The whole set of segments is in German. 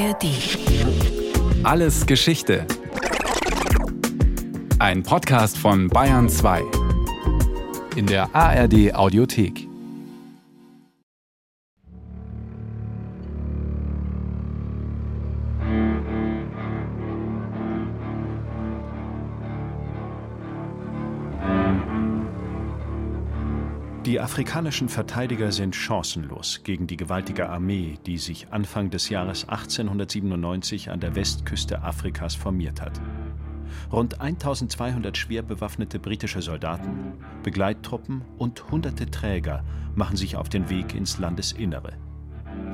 ARD. Alles Geschichte. Ein Podcast von Bayern 2. In der ARD Audiothek. Die afrikanischen Verteidiger sind chancenlos gegen die gewaltige Armee, die sich Anfang des Jahres 1897 an der Westküste Afrikas formiert hat. Rund 1200 schwer bewaffnete britische Soldaten, Begleittruppen und hunderte Träger machen sich auf den Weg ins Landesinnere.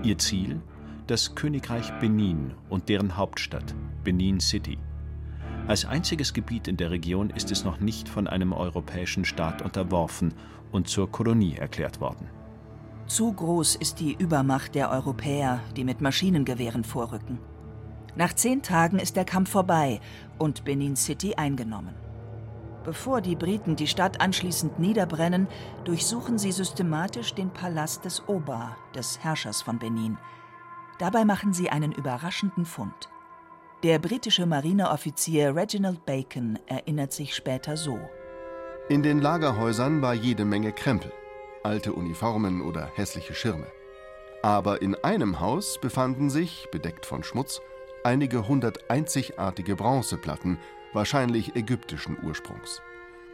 Ihr Ziel? Das Königreich Benin und deren Hauptstadt, Benin City. Als einziges Gebiet in der Region ist es noch nicht von einem europäischen Staat unterworfen und zur Kolonie erklärt worden. Zu groß ist die Übermacht der Europäer, die mit Maschinengewehren vorrücken. Nach zehn Tagen ist der Kampf vorbei und Benin City eingenommen. Bevor die Briten die Stadt anschließend niederbrennen, durchsuchen sie systematisch den Palast des Oba, des Herrschers von Benin. Dabei machen sie einen überraschenden Fund. Der britische Marineoffizier Reginald Bacon erinnert sich später so. In den Lagerhäusern war jede Menge Krempel, alte Uniformen oder hässliche Schirme. Aber in einem Haus befanden sich, bedeckt von Schmutz, einige hundert einzigartige Bronzeplatten, wahrscheinlich ägyptischen Ursprungs.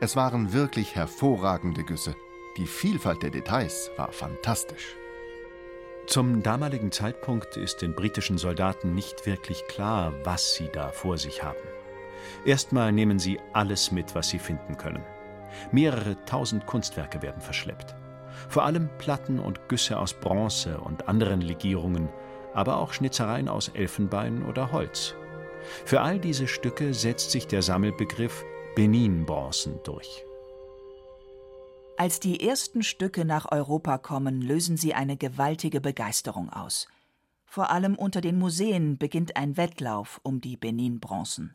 Es waren wirklich hervorragende Güsse. Die Vielfalt der Details war fantastisch. Zum damaligen Zeitpunkt ist den britischen Soldaten nicht wirklich klar, was sie da vor sich haben. Erstmal nehmen sie alles mit, was sie finden können. Mehrere tausend Kunstwerke werden verschleppt. Vor allem Platten und Güsse aus Bronze und anderen Legierungen, aber auch Schnitzereien aus Elfenbein oder Holz. Für all diese Stücke setzt sich der Sammelbegriff Benin-Bronzen durch. Als die ersten Stücke nach Europa kommen, lösen sie eine gewaltige Begeisterung aus. Vor allem unter den Museen beginnt ein Wettlauf um die Benin-Bronzen.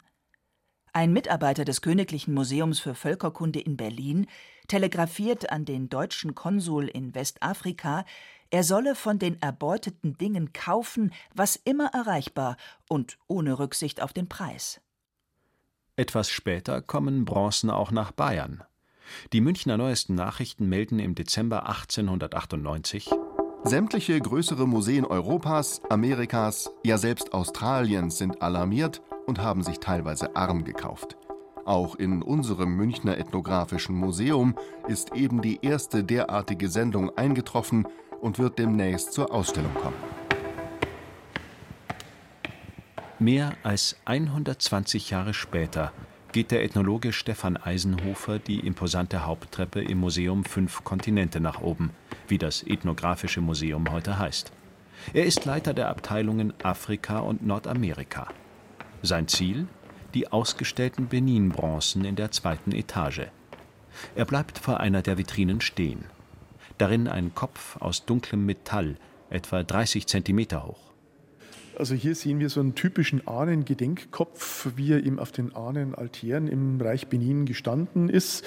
Ein Mitarbeiter des Königlichen Museums für Völkerkunde in Berlin telegrafiert an den deutschen Konsul in Westafrika, er solle von den erbeuteten Dingen kaufen, was immer erreichbar und ohne Rücksicht auf den Preis. Etwas später kommen Bronzen auch nach Bayern. Die Münchner Neuesten Nachrichten melden im Dezember 1898 Sämtliche größere Museen Europas, Amerikas, ja selbst Australiens sind alarmiert und haben sich teilweise arm gekauft. Auch in unserem Münchner Ethnographischen Museum ist eben die erste derartige Sendung eingetroffen und wird demnächst zur Ausstellung kommen. Mehr als 120 Jahre später geht der Ethnologe Stefan Eisenhofer die imposante Haupttreppe im Museum Fünf Kontinente nach oben, wie das Ethnographische Museum heute heißt. Er ist Leiter der Abteilungen Afrika und Nordamerika. Sein Ziel? Die ausgestellten Benin-Bronzen in der zweiten Etage. Er bleibt vor einer der Vitrinen stehen. Darin ein Kopf aus dunklem Metall, etwa 30 Zentimeter hoch. Also hier sehen wir so einen typischen Ahnen-Gedenkkopf, wie er eben auf den Ahnen-Altären im Reich Benin gestanden ist.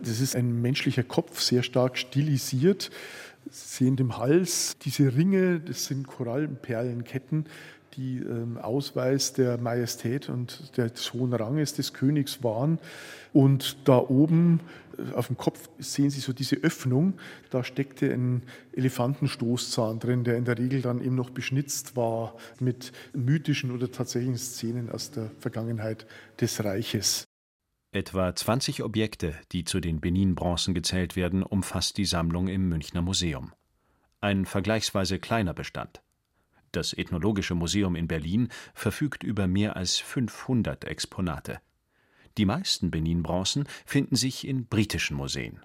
Das ist ein menschlicher Kopf, sehr stark stilisiert. Sie sehen dem Hals diese Ringe, das sind Korallenperlenketten, die ähm, Ausweis der Majestät und des hohen Ranges des Königs waren. Und da oben äh, auf dem Kopf sehen Sie so diese Öffnung. Da steckte ein Elefantenstoßzahn drin, der in der Regel dann eben noch beschnitzt war mit mythischen oder tatsächlichen Szenen aus der Vergangenheit des Reiches. Etwa 20 Objekte, die zu den Benin-Bronzen gezählt werden, umfasst die Sammlung im Münchner Museum. Ein vergleichsweise kleiner Bestand. Das Ethnologische Museum in Berlin verfügt über mehr als 500 Exponate. Die meisten Benin-Bronzen finden sich in britischen Museen.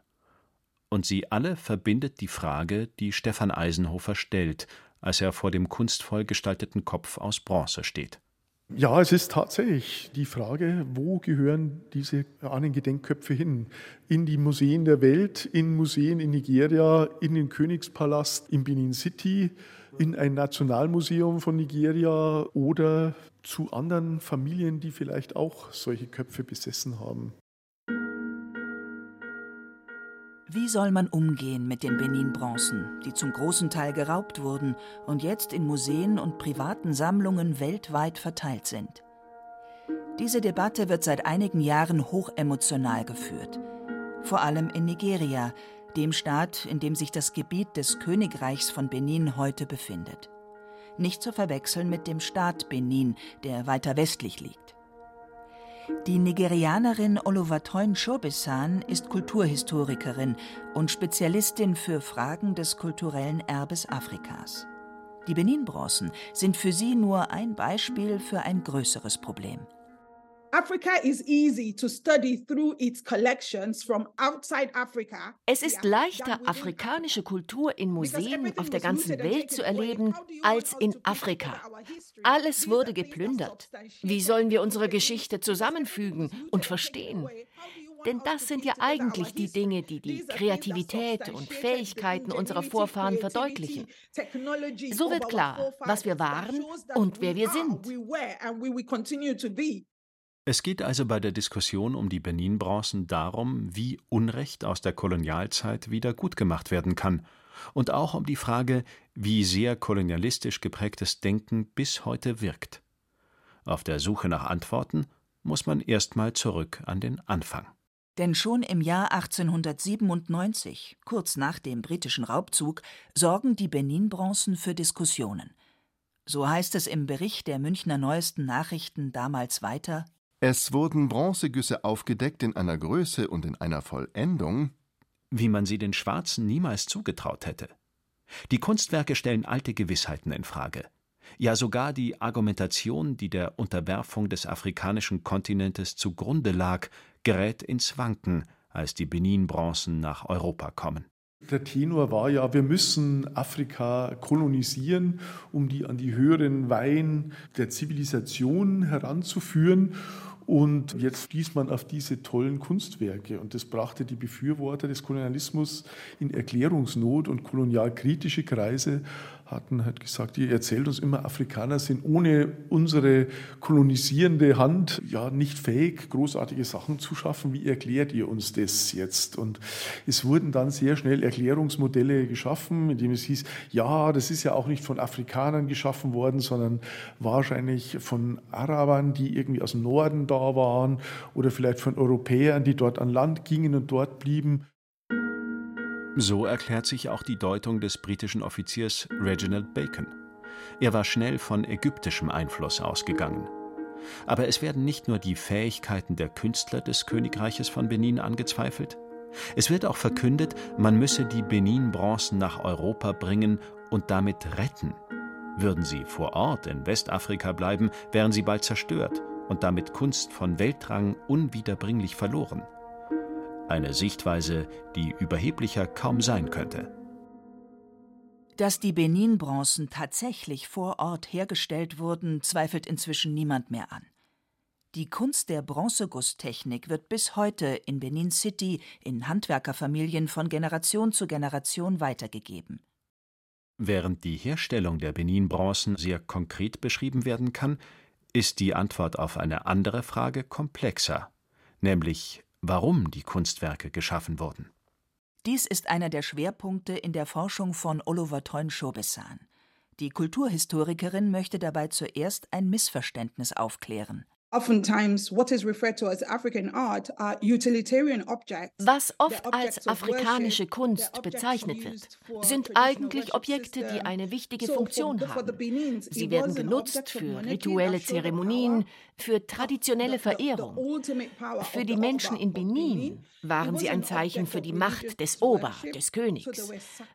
Und sie alle verbindet die Frage, die Stefan Eisenhofer stellt, als er vor dem kunstvoll gestalteten Kopf aus Bronze steht. Ja, es ist tatsächlich die Frage, wo gehören diese Ahnengedenkköpfe hin? In die Museen der Welt, in Museen in Nigeria, in den Königspalast in Benin City, in ein Nationalmuseum von Nigeria oder zu anderen Familien, die vielleicht auch solche Köpfe besessen haben. Wie soll man umgehen mit den Benin-Bronzen, die zum großen Teil geraubt wurden und jetzt in Museen und privaten Sammlungen weltweit verteilt sind? Diese Debatte wird seit einigen Jahren hochemotional geführt. Vor allem in Nigeria, dem Staat, in dem sich das Gebiet des Königreichs von Benin heute befindet. Nicht zu verwechseln mit dem Staat Benin, der weiter westlich liegt. Die Nigerianerin Oluwatoyin Shobesan ist Kulturhistorikerin und Spezialistin für Fragen des kulturellen Erbes Afrikas. Die Benin-Bronzen sind für sie nur ein Beispiel für ein größeres Problem. Es ist leichter, afrikanische Kultur in Museen auf der ganzen Welt zu erleben, als in Afrika. Alles wurde geplündert. Wie sollen wir unsere Geschichte zusammenfügen und verstehen? Denn das sind ja eigentlich die Dinge, die die Kreativität und Fähigkeiten unserer Vorfahren verdeutlichen. So wird klar, was wir waren und wer wir sind. Es geht also bei der Diskussion um die Benin-Bronzen darum, wie Unrecht aus der Kolonialzeit wieder gutgemacht werden kann, und auch um die Frage, wie sehr kolonialistisch geprägtes Denken bis heute wirkt. Auf der Suche nach Antworten muss man erstmal zurück an den Anfang. Denn schon im Jahr 1897, kurz nach dem britischen Raubzug, sorgen die Benin-Bronzen für Diskussionen. So heißt es im Bericht der Münchner Neuesten Nachrichten damals weiter es wurden Bronzegüsse aufgedeckt in einer Größe und in einer Vollendung, wie man sie den Schwarzen niemals zugetraut hätte. Die Kunstwerke stellen alte Gewissheiten in Frage. Ja, sogar die Argumentation, die der Unterwerfung des afrikanischen Kontinentes zugrunde lag, gerät ins Wanken, als die Benin-Bronzen nach Europa kommen. Der Tenor war ja, wir müssen Afrika kolonisieren, um die an die höheren Weihen der Zivilisation heranzuführen. Und jetzt stieß man auf diese tollen Kunstwerke. Und das brachte die Befürworter des Kolonialismus in Erklärungsnot und kolonialkritische Kreise hatten halt gesagt, ihr erzählt uns immer, Afrikaner sind ohne unsere kolonisierende Hand ja nicht fähig, großartige Sachen zu schaffen. Wie erklärt ihr uns das jetzt? Und es wurden dann sehr schnell Erklärungsmodelle geschaffen, indem es hieß, ja, das ist ja auch nicht von Afrikanern geschaffen worden, sondern wahrscheinlich von Arabern, die irgendwie aus dem Norden da waren oder vielleicht von Europäern, die dort an Land gingen und dort blieben. So erklärt sich auch die Deutung des britischen Offiziers Reginald Bacon. Er war schnell von ägyptischem Einfluss ausgegangen. Aber es werden nicht nur die Fähigkeiten der Künstler des Königreiches von Benin angezweifelt, es wird auch verkündet, man müsse die Benin-Bronzen nach Europa bringen und damit retten. Würden sie vor Ort in Westafrika bleiben, wären sie bald zerstört und damit Kunst von Weltrang unwiederbringlich verloren eine Sichtweise, die überheblicher kaum sein könnte. Dass die Benin-Bronzen tatsächlich vor Ort hergestellt wurden, zweifelt inzwischen niemand mehr an. Die Kunst der Bronzegusstechnik wird bis heute in Benin City in Handwerkerfamilien von Generation zu Generation weitergegeben. Während die Herstellung der Benin-Bronzen sehr konkret beschrieben werden kann, ist die Antwort auf eine andere Frage komplexer, nämlich warum die Kunstwerke geschaffen wurden. Dies ist einer der Schwerpunkte in der Forschung von Oluwatoyin Shobesan. Die Kulturhistorikerin möchte dabei zuerst ein Missverständnis aufklären. Was oft als afrikanische Kunst bezeichnet wird, sind eigentlich Objekte, die eine wichtige Funktion haben. Sie werden genutzt für rituelle Zeremonien, für traditionelle Verehrung. Für die Menschen in Benin waren sie ein Zeichen für die Macht des Oba, des Königs.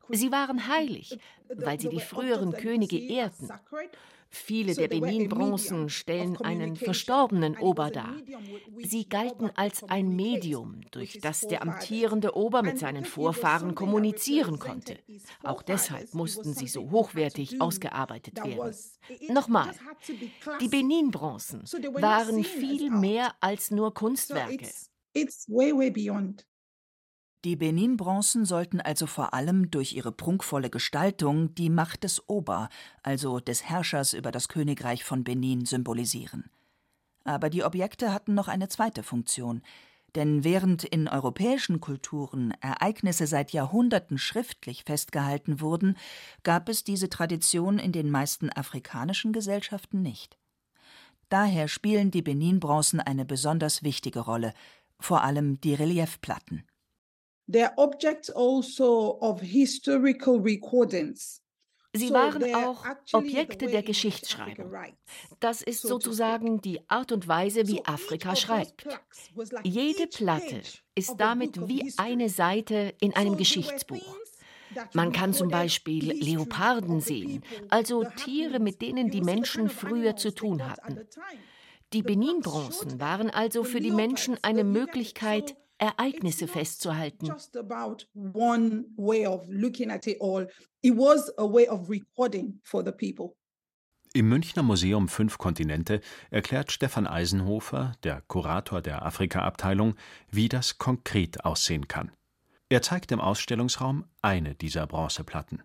Sie waren heilig, weil sie die früheren Könige ehrten. Viele der Benin-Bronzen stellen einen verstorbenen Ober dar. Sie galten als ein Medium, durch das der amtierende Ober mit seinen Vorfahren kommunizieren konnte. Auch deshalb mussten sie so hochwertig ausgearbeitet werden. Nochmal, die Benin-Bronzen waren viel mehr als nur Kunstwerke. Die Benin-Bronzen sollten also vor allem durch ihre prunkvolle Gestaltung die Macht des Ober, also des Herrschers über das Königreich von Benin, symbolisieren. Aber die Objekte hatten noch eine zweite Funktion. Denn während in europäischen Kulturen Ereignisse seit Jahrhunderten schriftlich festgehalten wurden, gab es diese Tradition in den meisten afrikanischen Gesellschaften nicht. Daher spielen die Benin-Bronzen eine besonders wichtige Rolle, vor allem die Reliefplatten. They're objects also of historical recordings. Sie waren auch Objekte der Geschichtsschreibung. Das ist sozusagen die Art und Weise, wie Afrika schreibt. Jede Platte ist damit wie eine Seite in einem Geschichtsbuch. Man kann zum Beispiel Leoparden sehen, also Tiere, mit denen die Menschen früher zu tun hatten. Die Benin-Bronzen waren also für die Menschen eine Möglichkeit, Ereignisse festzuhalten. Im Münchner Museum Fünf Kontinente erklärt Stefan Eisenhofer, der Kurator der Afrika-Abteilung, wie das konkret aussehen kann. Er zeigt im Ausstellungsraum eine dieser Bronzeplatten.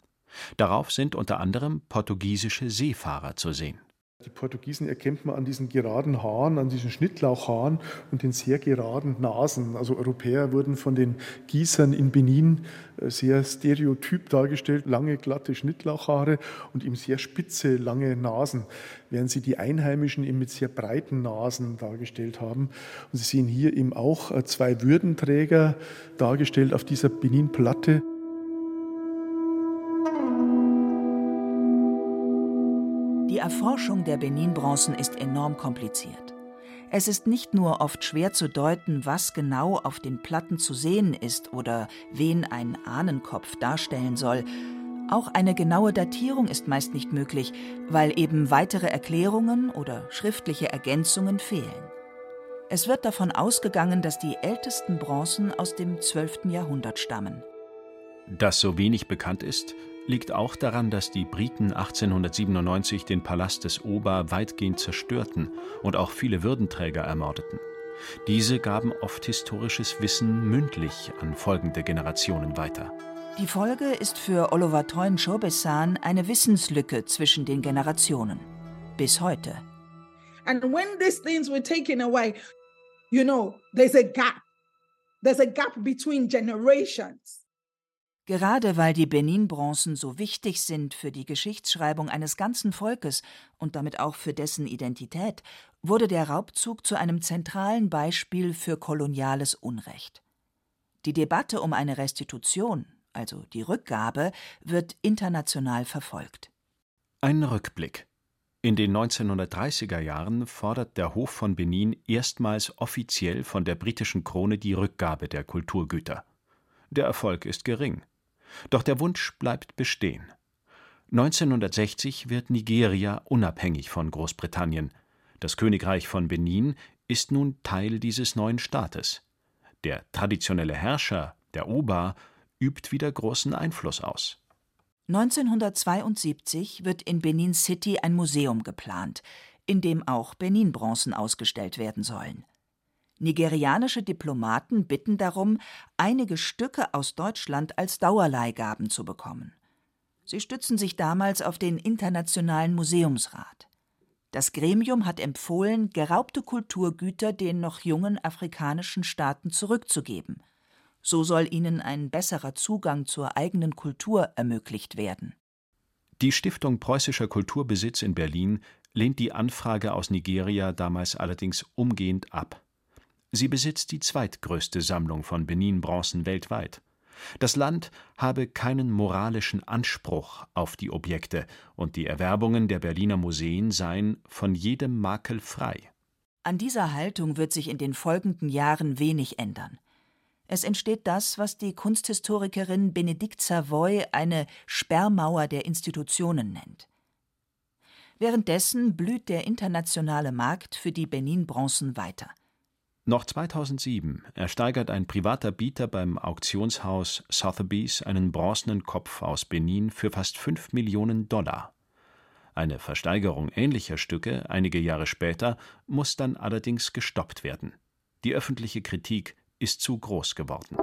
Darauf sind unter anderem portugiesische Seefahrer zu sehen. Die Portugiesen erkennt man an diesen geraden Haaren, an diesen Schnittlauchhaaren und den sehr geraden Nasen. Also Europäer wurden von den Gießern in Benin äh, sehr stereotyp dargestellt, lange glatte Schnittlauchhaare und eben sehr spitze, lange Nasen, während sie die Einheimischen eben mit sehr breiten Nasen dargestellt haben. Und Sie sehen hier eben auch äh, zwei Würdenträger dargestellt auf dieser Benin-Platte. Erforschung der Benin-Bronzen ist enorm kompliziert. Es ist nicht nur oft schwer zu deuten, was genau auf den Platten zu sehen ist oder wen ein Ahnenkopf darstellen soll. Auch eine genaue Datierung ist meist nicht möglich, weil eben weitere Erklärungen oder schriftliche Ergänzungen fehlen. Es wird davon ausgegangen, dass die ältesten Bronzen aus dem 12. Jahrhundert stammen. Dass so wenig bekannt ist, liegt auch daran, dass die Briten 1897 den Palast des Oba weitgehend zerstörten und auch viele Würdenträger ermordeten. Diese gaben oft historisches Wissen mündlich an folgende Generationen weiter. Die Folge ist für Olowatroin Chobesan eine Wissenslücke zwischen den Generationen. Bis heute. And when these things were taken away, you know, there's a gap. There's a gap between generations. Gerade weil die Benin-Bronzen so wichtig sind für die Geschichtsschreibung eines ganzen Volkes und damit auch für dessen Identität, wurde der Raubzug zu einem zentralen Beispiel für koloniales Unrecht. Die Debatte um eine Restitution, also die Rückgabe, wird international verfolgt. Ein Rückblick. In den 1930er Jahren fordert der Hof von Benin erstmals offiziell von der britischen Krone die Rückgabe der Kulturgüter. Der Erfolg ist gering. Doch der Wunsch bleibt bestehen. 1960 wird Nigeria unabhängig von Großbritannien. Das Königreich von Benin ist nun Teil dieses neuen Staates. Der traditionelle Herrscher, der Oba, übt wieder großen Einfluss aus. 1972 wird in Benin City ein Museum geplant, in dem auch Benin-Bronzen ausgestellt werden sollen. Nigerianische Diplomaten bitten darum, einige Stücke aus Deutschland als Dauerleihgaben zu bekommen. Sie stützen sich damals auf den Internationalen Museumsrat. Das Gremium hat empfohlen, geraubte Kulturgüter den noch jungen afrikanischen Staaten zurückzugeben. So soll ihnen ein besserer Zugang zur eigenen Kultur ermöglicht werden. Die Stiftung Preußischer Kulturbesitz in Berlin lehnt die Anfrage aus Nigeria damals allerdings umgehend ab. Sie besitzt die zweitgrößte Sammlung von Benin-Bronzen weltweit. Das Land habe keinen moralischen Anspruch auf die Objekte und die Erwerbungen der Berliner Museen seien von jedem Makel frei. An dieser Haltung wird sich in den folgenden Jahren wenig ändern. Es entsteht das, was die Kunsthistorikerin Benedikt Savoy eine Sperrmauer der Institutionen nennt. Währenddessen blüht der internationale Markt für die Benin-Bronzen weiter. Noch 2007 ersteigert ein privater Bieter beim Auktionshaus Sotheby's einen bronzenen Kopf aus Benin für fast 5 Millionen Dollar. Eine Versteigerung ähnlicher Stücke einige Jahre später muss dann allerdings gestoppt werden. Die öffentliche Kritik ist zu groß geworden.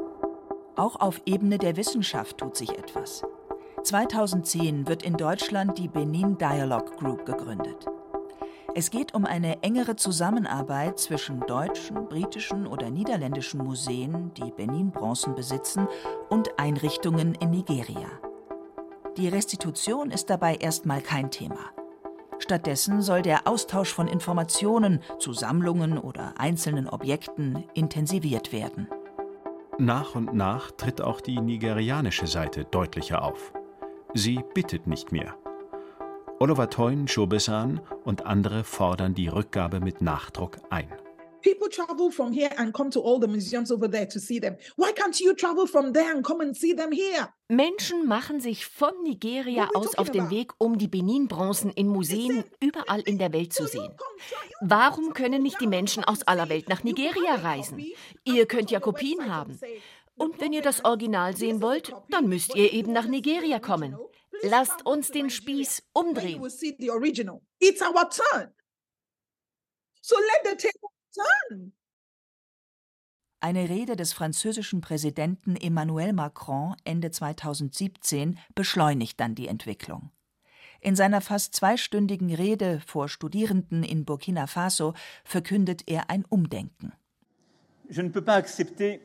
Auch auf Ebene der Wissenschaft tut sich etwas. 2010 wird in Deutschland die Benin Dialogue Group gegründet. Es geht um eine engere Zusammenarbeit zwischen deutschen, britischen oder niederländischen Museen, die Benin-Bronzen besitzen, und Einrichtungen in Nigeria. Die Restitution ist dabei erstmal kein Thema. Stattdessen soll der Austausch von Informationen zu Sammlungen oder einzelnen Objekten intensiviert werden. Nach und nach tritt auch die nigerianische Seite deutlicher auf. Sie bittet nicht mehr. Oluwatoyin Shobesan und andere fordern die Rückgabe mit Nachdruck ein. People travel from here and come to all the museums over there to see them. Why can't you travel from there and come and see them here? Menschen machen sich von Nigeria aus auf den Weg, um die Benin-Bronzen in Museen überall in der Welt zu sehen. Warum können nicht die Menschen aus aller Welt nach Nigeria reisen? Ihr könnt ja Kopien haben. Und wenn ihr das Original sehen wollt, dann müsst ihr eben nach Nigeria kommen. Lasst uns den Spieß umdrehen. So let the table eine Rede des französischen Präsidenten Emmanuel Macron Ende 2017 beschleunigt dann die Entwicklung. In seiner fast zweistündigen Rede vor Studierenden in Burkina Faso verkündet er ein Umdenken. Je ne peux pas accepter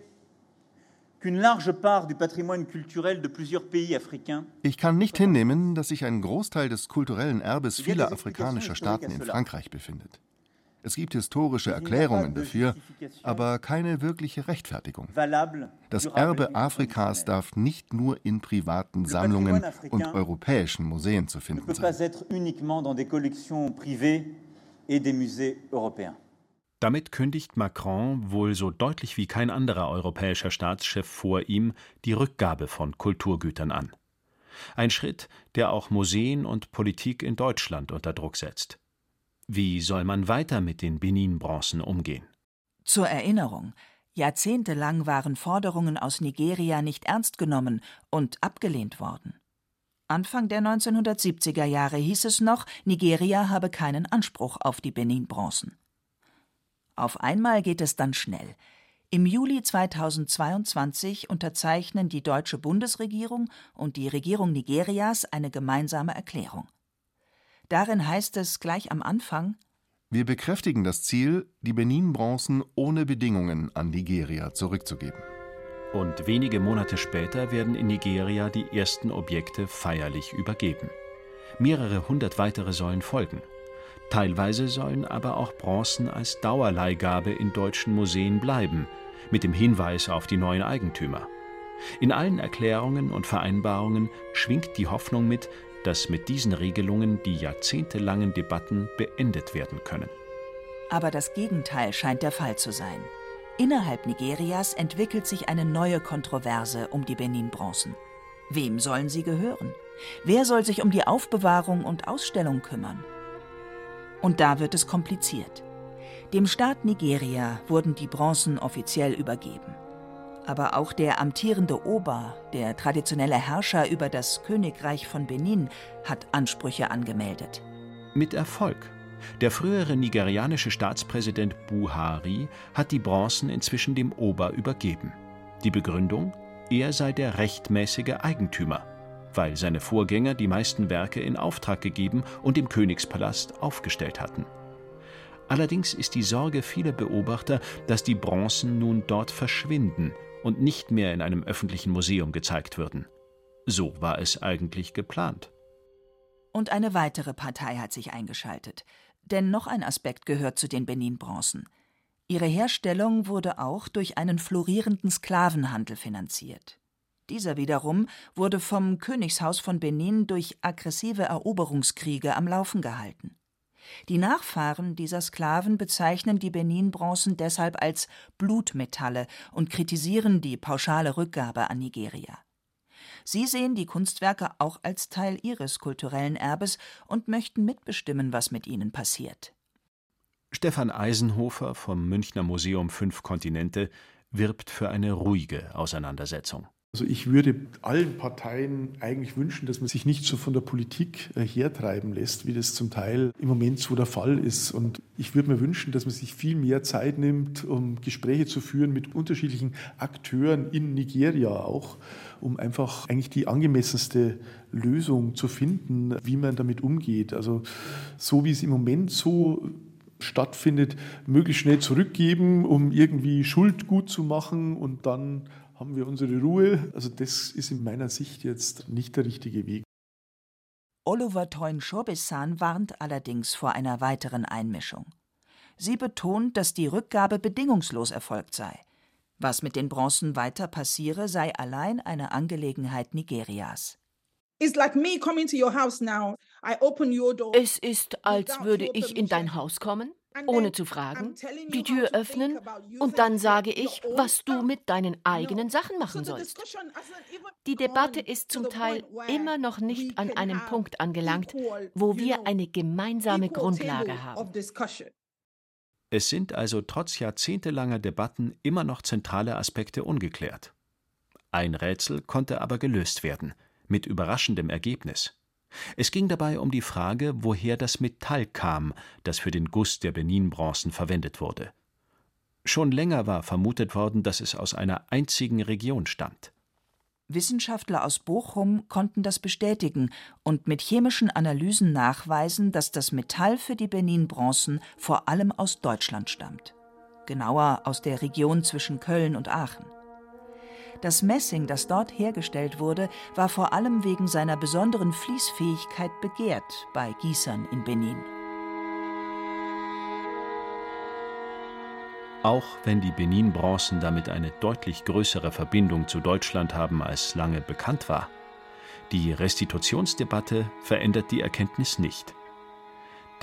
ich kann nicht hinnehmen, dass sich ein Großteil des kulturellen Erbes vieler afrikanischer Staaten in Frankreich befindet. Es gibt historische Erklärungen dafür, aber keine wirkliche Rechtfertigung. Das Erbe Afrikas darf nicht nur in privaten Sammlungen und europäischen Museen zu finden sein. Damit kündigt Macron wohl so deutlich wie kein anderer europäischer Staatschef vor ihm die Rückgabe von Kulturgütern an. Ein Schritt, der auch Museen und Politik in Deutschland unter Druck setzt. Wie soll man weiter mit den Benin-Bronzen umgehen? Zur Erinnerung, jahrzehntelang waren Forderungen aus Nigeria nicht ernst genommen und abgelehnt worden. Anfang der 1970er Jahre hieß es noch, Nigeria habe keinen Anspruch auf die Benin-Bronzen. Auf einmal geht es dann schnell. Im Juli 2022 unterzeichnen die deutsche Bundesregierung und die Regierung Nigerias eine gemeinsame Erklärung. Darin heißt es gleich am Anfang Wir bekräftigen das Ziel, die Benin-Bronzen ohne Bedingungen an Nigeria zurückzugeben. Und wenige Monate später werden in Nigeria die ersten Objekte feierlich übergeben. Mehrere hundert weitere sollen folgen. Teilweise sollen aber auch Bronzen als Dauerleihgabe in deutschen Museen bleiben, mit dem Hinweis auf die neuen Eigentümer. In allen Erklärungen und Vereinbarungen schwingt die Hoffnung mit, dass mit diesen Regelungen die jahrzehntelangen Debatten beendet werden können. Aber das Gegenteil scheint der Fall zu sein. Innerhalb Nigerias entwickelt sich eine neue Kontroverse um die Benin-Bronzen. Wem sollen sie gehören? Wer soll sich um die Aufbewahrung und Ausstellung kümmern? Und da wird es kompliziert. Dem Staat Nigeria wurden die Bronzen offiziell übergeben aber auch der amtierende Ober, der traditionelle Herrscher über das Königreich von Benin, hat Ansprüche angemeldet. Mit Erfolg. Der frühere nigerianische Staatspräsident Buhari hat die Bronzen inzwischen dem Ober übergeben. Die Begründung? Er sei der rechtmäßige Eigentümer, weil seine Vorgänger die meisten Werke in Auftrag gegeben und im Königspalast aufgestellt hatten. Allerdings ist die Sorge vieler Beobachter, dass die Bronzen nun dort verschwinden und nicht mehr in einem öffentlichen Museum gezeigt würden. So war es eigentlich geplant. Und eine weitere Partei hat sich eingeschaltet. Denn noch ein Aspekt gehört zu den Benin-Bronzen. Ihre Herstellung wurde auch durch einen florierenden Sklavenhandel finanziert. Dieser wiederum wurde vom Königshaus von Benin durch aggressive Eroberungskriege am Laufen gehalten. Die Nachfahren dieser Sklaven bezeichnen die Benin-Bronzen deshalb als Blutmetalle und kritisieren die pauschale Rückgabe an Nigeria. Sie sehen die Kunstwerke auch als Teil ihres kulturellen Erbes und möchten mitbestimmen, was mit ihnen passiert. Stefan Eisenhofer vom Münchner Museum Fünf Kontinente wirbt für eine ruhige Auseinandersetzung. Also ich würde allen Parteien eigentlich wünschen, dass man sich nicht so von der Politik äh, hertreiben lässt, wie das zum Teil im Moment so der Fall ist. Und ich würde mir wünschen, dass man sich viel mehr Zeit nimmt, um Gespräche zu führen mit unterschiedlichen Akteuren in Nigeria auch, um einfach eigentlich die angemessenste Lösung zu finden, wie man damit umgeht. Also so wie es im Moment so stattfindet, möglichst schnell zurückgeben, um irgendwie Schuld gut zu machen und dann haben wir unsere Ruhe. Also das ist in meiner Sicht jetzt nicht der richtige Weg. Oliver Toyn-Schobessan warnt allerdings vor einer weiteren Einmischung. Sie betont, dass die Rückgabe bedingungslos erfolgt sei. Was mit den Bronzen weiter passiere, sei allein eine Angelegenheit Nigerias. Es ist, als würde ich in dein Haus kommen ohne zu fragen, die Tür öffnen und dann sage ich, was du mit deinen eigenen Sachen machen sollst. Die Debatte ist zum Teil immer noch nicht an einem Punkt angelangt, wo wir eine gemeinsame Grundlage haben. Es sind also trotz jahrzehntelanger Debatten immer noch zentrale Aspekte ungeklärt. Ein Rätsel konnte aber gelöst werden, mit überraschendem Ergebnis. Es ging dabei um die Frage, woher das Metall kam, das für den Guss der Benin-Bronzen verwendet wurde. Schon länger war vermutet worden, dass es aus einer einzigen Region stammt. Wissenschaftler aus Bochum konnten das bestätigen und mit chemischen Analysen nachweisen, dass das Metall für die Benin-Bronzen vor allem aus Deutschland stammt. Genauer aus der Region zwischen Köln und Aachen. Das Messing, das dort hergestellt wurde, war vor allem wegen seiner besonderen Fließfähigkeit begehrt bei Gießern in Benin. Auch wenn die Benin-Bronzen damit eine deutlich größere Verbindung zu Deutschland haben, als lange bekannt war, die Restitutionsdebatte verändert die Erkenntnis nicht.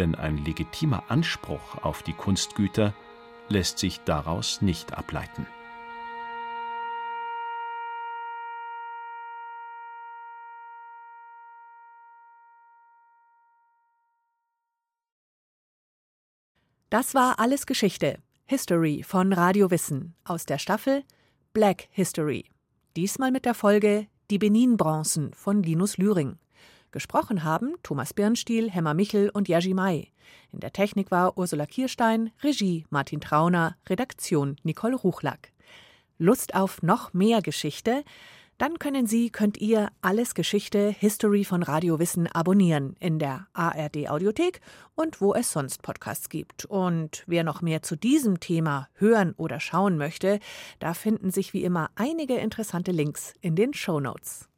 Denn ein legitimer Anspruch auf die Kunstgüter lässt sich daraus nicht ableiten. Das war alles Geschichte. History von Radio Wissen aus der Staffel Black History. Diesmal mit der Folge Die Benin-Bronzen von Linus Lühring. Gesprochen haben Thomas Birnstiel, Hemmer Michel und Yaji Mai. In der Technik war Ursula Kierstein, Regie Martin Trauner, Redaktion Nicole Ruchlack. Lust auf noch mehr Geschichte? Dann können Sie, könnt ihr alles Geschichte History von Radio Wissen abonnieren in der ARD Audiothek und wo es sonst Podcasts gibt. Und wer noch mehr zu diesem Thema hören oder schauen möchte, da finden sich wie immer einige interessante Links in den Show Notes.